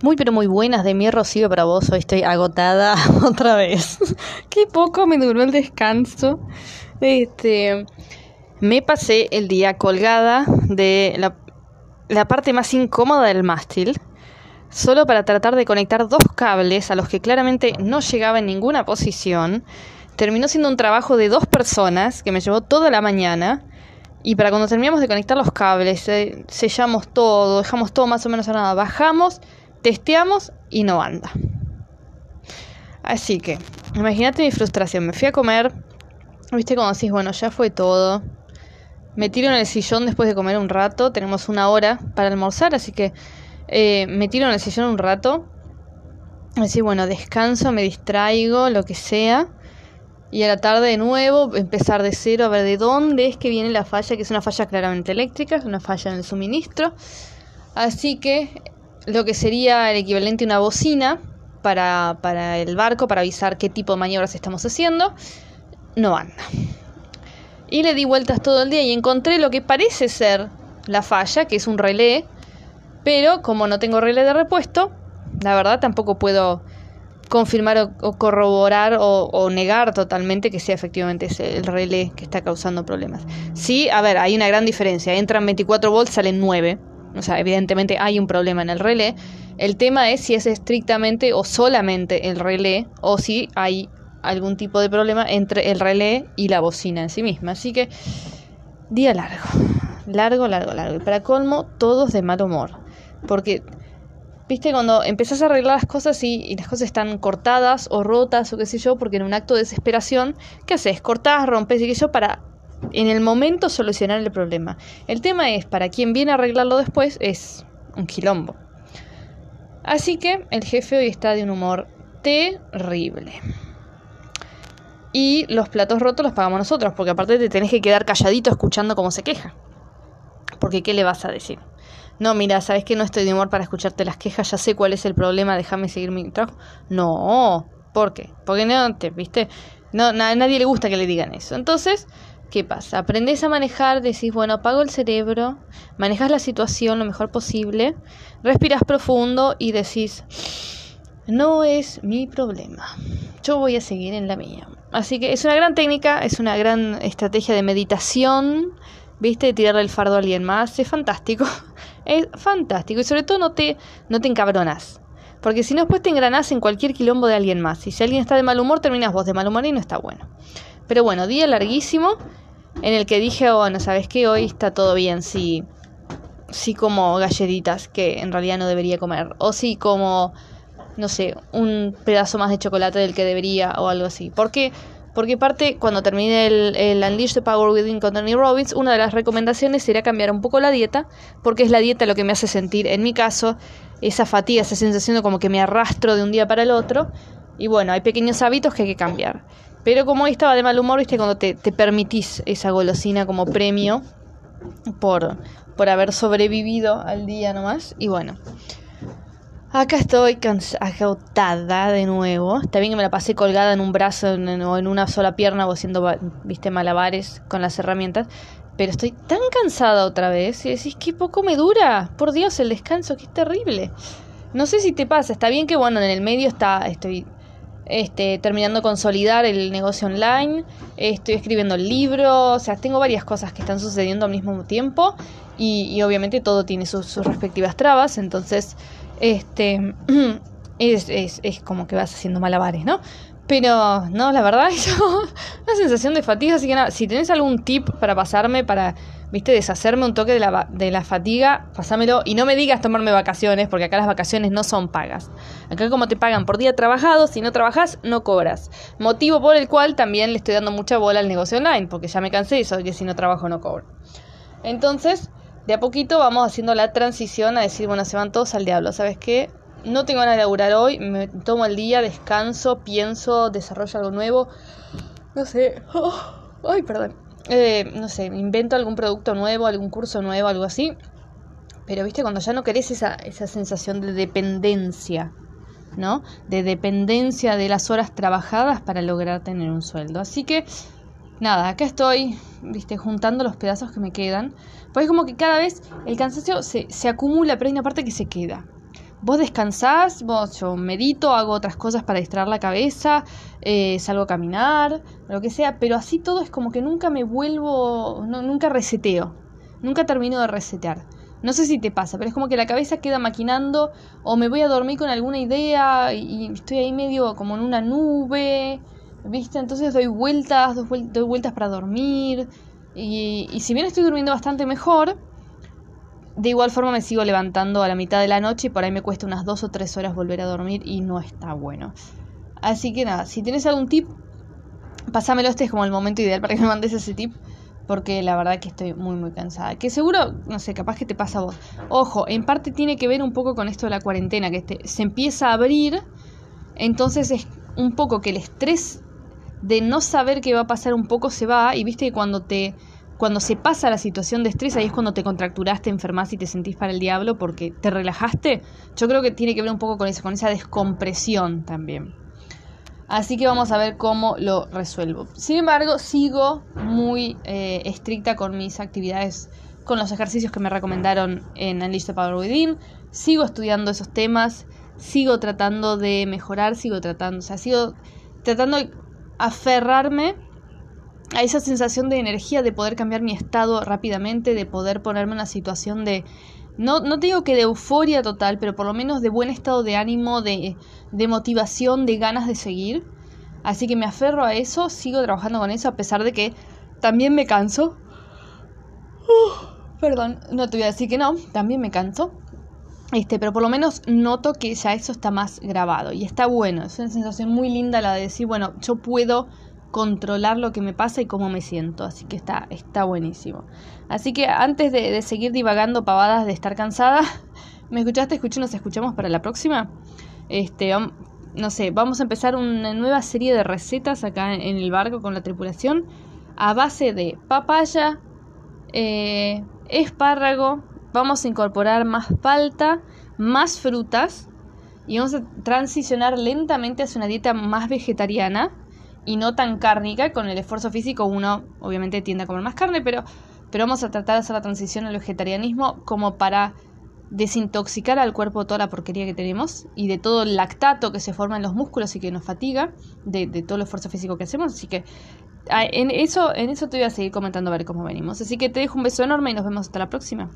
Muy pero muy buenas de mi Rocío para vos. Hoy estoy agotada otra vez. Qué poco me duró el descanso. Este, me pasé el día colgada de la, la parte más incómoda del mástil, solo para tratar de conectar dos cables a los que claramente no llegaba en ninguna posición. Terminó siendo un trabajo de dos personas que me llevó toda la mañana. Y para cuando terminamos de conectar los cables, eh, sellamos todo, dejamos todo más o menos a nada, bajamos, testeamos y no anda. Así que, imagínate mi frustración. Me fui a comer, viste como decís, bueno, ya fue todo. Me tiro en el sillón después de comer un rato. Tenemos una hora para almorzar, así que eh, me tiro en el sillón un rato. Así, bueno, descanso, me distraigo, lo que sea. Y a la tarde de nuevo empezar de cero a ver de dónde es que viene la falla, que es una falla claramente eléctrica, es una falla en el suministro. Así que lo que sería el equivalente a una bocina para, para el barco, para avisar qué tipo de maniobras estamos haciendo, no anda. Y le di vueltas todo el día y encontré lo que parece ser la falla, que es un relé, pero como no tengo relé de repuesto, la verdad tampoco puedo confirmar o, corroborar o, negar totalmente que sea efectivamente ese el relé que está causando problemas. Sí, a ver, hay una gran diferencia. Entran 24 volts, salen 9. O sea, evidentemente hay un problema en el relé. El tema es si es estrictamente o solamente el relé o si hay algún tipo de problema entre el relé y la bocina en sí misma. Así que, día largo. Largo, largo, largo. Y para colmo, todos de mal humor. Porque ¿Viste? Cuando empezás a arreglar las cosas y, las cosas están cortadas o rotas o qué sé yo, porque en un acto de desesperación, ¿qué haces? Cortás, rompes y qué sé yo para en el momento solucionar el problema. El tema es, para quien viene a arreglarlo después, es un quilombo. Así que el jefe hoy está de un humor terrible. Y los platos rotos los pagamos nosotros, porque aparte te tenés que quedar calladito escuchando cómo se queja. Porque ¿qué le vas a decir? No, mira, sabes que no estoy de humor para escucharte las quejas, ya sé cuál es el problema, déjame seguir mi trabajo. No, ¿por qué? Porque no te, ¿viste? No, a nadie le gusta que le digan eso. Entonces, ¿qué pasa? Aprendes a manejar, decís, bueno, apago el cerebro, manejas la situación lo mejor posible, respiras profundo y decís, no es mi problema. Yo voy a seguir en la mía. Así que es una gran técnica, es una gran estrategia de meditación, ¿viste? De tirarle el fardo a alguien más, es fantástico. Es fantástico y sobre todo no te, no te encabronas. Porque si no, después te engranás en cualquier quilombo de alguien más. Y si alguien está de mal humor, terminas vos de mal humor y no está bueno. Pero bueno, día larguísimo en el que dije, bueno, ¿sabes qué? Hoy está todo bien, sí. Sí como galletitas que en realidad no debería comer. O sí como, no sé, un pedazo más de chocolate del que debería o algo así. Porque porque parte, cuando termine el, el Unleash the Power Within con Tony Robbins, una de las recomendaciones sería cambiar un poco la dieta, porque es la dieta lo que me hace sentir, en mi caso, esa fatiga, esa sensación como que me arrastro de un día para el otro. Y bueno, hay pequeños hábitos que hay que cambiar. Pero como hoy estaba de mal humor, viste, cuando te, permitís esa golosina como premio por, por haber sobrevivido al día nomás. Y bueno, Acá estoy agotada de nuevo. Está bien que me la pasé colgada en un brazo o en una sola pierna o haciendo, viste, malabares con las herramientas. Pero estoy tan cansada otra vez y decís que poco me dura. Por Dios, el descanso, que es terrible. No sé si te pasa. Está bien que, bueno, en el medio está, estoy este, terminando de consolidar el negocio online, estoy escribiendo el libro, o sea, tengo varias cosas que están sucediendo al mismo tiempo y, obviamente todo tiene sus respectivas trabas, entonces este, es, es, es como que vas haciendo malabares, ¿no? Pero no, la verdad es una sensación de fatiga, así que nada, si tenés algún tip para pasarme, para, viste, deshacerme un toque de la, de la fatiga, pasámelo y no me digas tomarme vacaciones, porque acá las vacaciones no son pagas. Acá como te pagan por día trabajado, si no trabajas, no cobras. Motivo por el cual también le estoy dando mucha bola al negocio online, porque ya me cansé de eso, que si no trabajo no cobro. Entonces, de a poquito vamos haciendo la transición a decir, bueno, se van todos al diablo, ¿sabes qué? No tengo ganas de laburar hoy, me tomo el día, descanso, pienso, desarrollo algo nuevo, no sé, oh, ay, perdón, eh, no sé, invento algún producto nuevo, algún curso nuevo, algo así, pero viste, cuando ya no querés esa, esa sensación de dependencia, ¿no? De dependencia de las horas trabajadas para lograr tener un sueldo. Así que nada, acá estoy, viste, juntando los pedazos que me quedan. Pues es como que cada vez el cansancio se, se acumula, pero hay una parte que se queda. Vos descansás, vos yo medito, hago otras cosas para distraer la cabeza, eh, salgo a caminar, lo que sea, pero así todo es como que nunca me vuelvo, no, nunca reseteo, nunca termino de resetear. No sé si te pasa, pero es como que la cabeza queda maquinando o me voy a dormir con alguna idea y estoy ahí medio como en una nube, ¿viste? Entonces doy vueltas, doy vueltas para dormir y, y si bien estoy durmiendo bastante mejor, de igual forma me sigo levantando a la mitad de la noche y por ahí me cuesta unas dos o tres horas volver a dormir y no está bueno. Así que nada, si tienes algún tip, pásamelo, este es como el momento ideal para que me mandes ese tip. Porque la verdad que estoy muy muy cansada. Que seguro, no sé, capaz que te pasa a vos. Ojo, en parte tiene que ver un poco con esto de la cuarentena, que se empieza a abrir. Entonces es un poco que el estrés de no saber qué va a pasar un poco se va. Y viste que cuando te cuando se pasa la situación de estrés, ahí es cuando te contracturaste, enfermas y te sentís para el diablo porque te relajaste. Yo creo que tiene que ver un poco con eso, con esa descompresión también. Así que vamos a ver cómo lo resuelvo. Sin embargo, sigo muy eh, estricta con mis actividades, con los ejercicios que me recomendaron en Unleash Power Within. Sigo estudiando esos temas, sigo tratando de mejorar, sigo tratando, o sea, sigo tratando de aferrarme a esa sensación de energía, de poder cambiar mi estado rápidamente, de poder ponerme en una situación de, no, no digo que de euforia total, pero por lo menos de buen estado de ánimo, de, de motivación, de ganas de seguir. Así que me aferro a eso, sigo trabajando con eso, a pesar de que también me canso. perdón, no te voy a decir que no, también me canso. Este, pero por lo menos noto que ya eso está más grabado y está bueno. Es una sensación muy linda la de decir, bueno, yo puedo controlar lo que me pasa y cómo me siento. Así que está, está buenísimo. Así que antes de, seguir divagando pavadas de estar cansada, ¿me escuchaste? Escuché, nos escuchamos para la próxima. Este, no sé, vamos a empezar una nueva serie de recetas acá en, el barco con la tripulación a base de papaya, eh, espárrago, vamos a incorporar más palta, más frutas y vamos a transicionar lentamente hacia una dieta más vegetariana y no tan cárnica. Con el esfuerzo físico uno obviamente tiende a comer más carne, pero, pero vamos a tratar de hacer la transición al vegetarianismo como para desintoxicar al cuerpo toda la porquería que tenemos y de todo el lactato que se forma en los músculos y que nos fatiga, de, de todo el esfuerzo físico que hacemos. Así que en eso, en eso te voy a seguir comentando a ver cómo venimos. Así que te dejo un beso enorme y nos vemos hasta la próxima.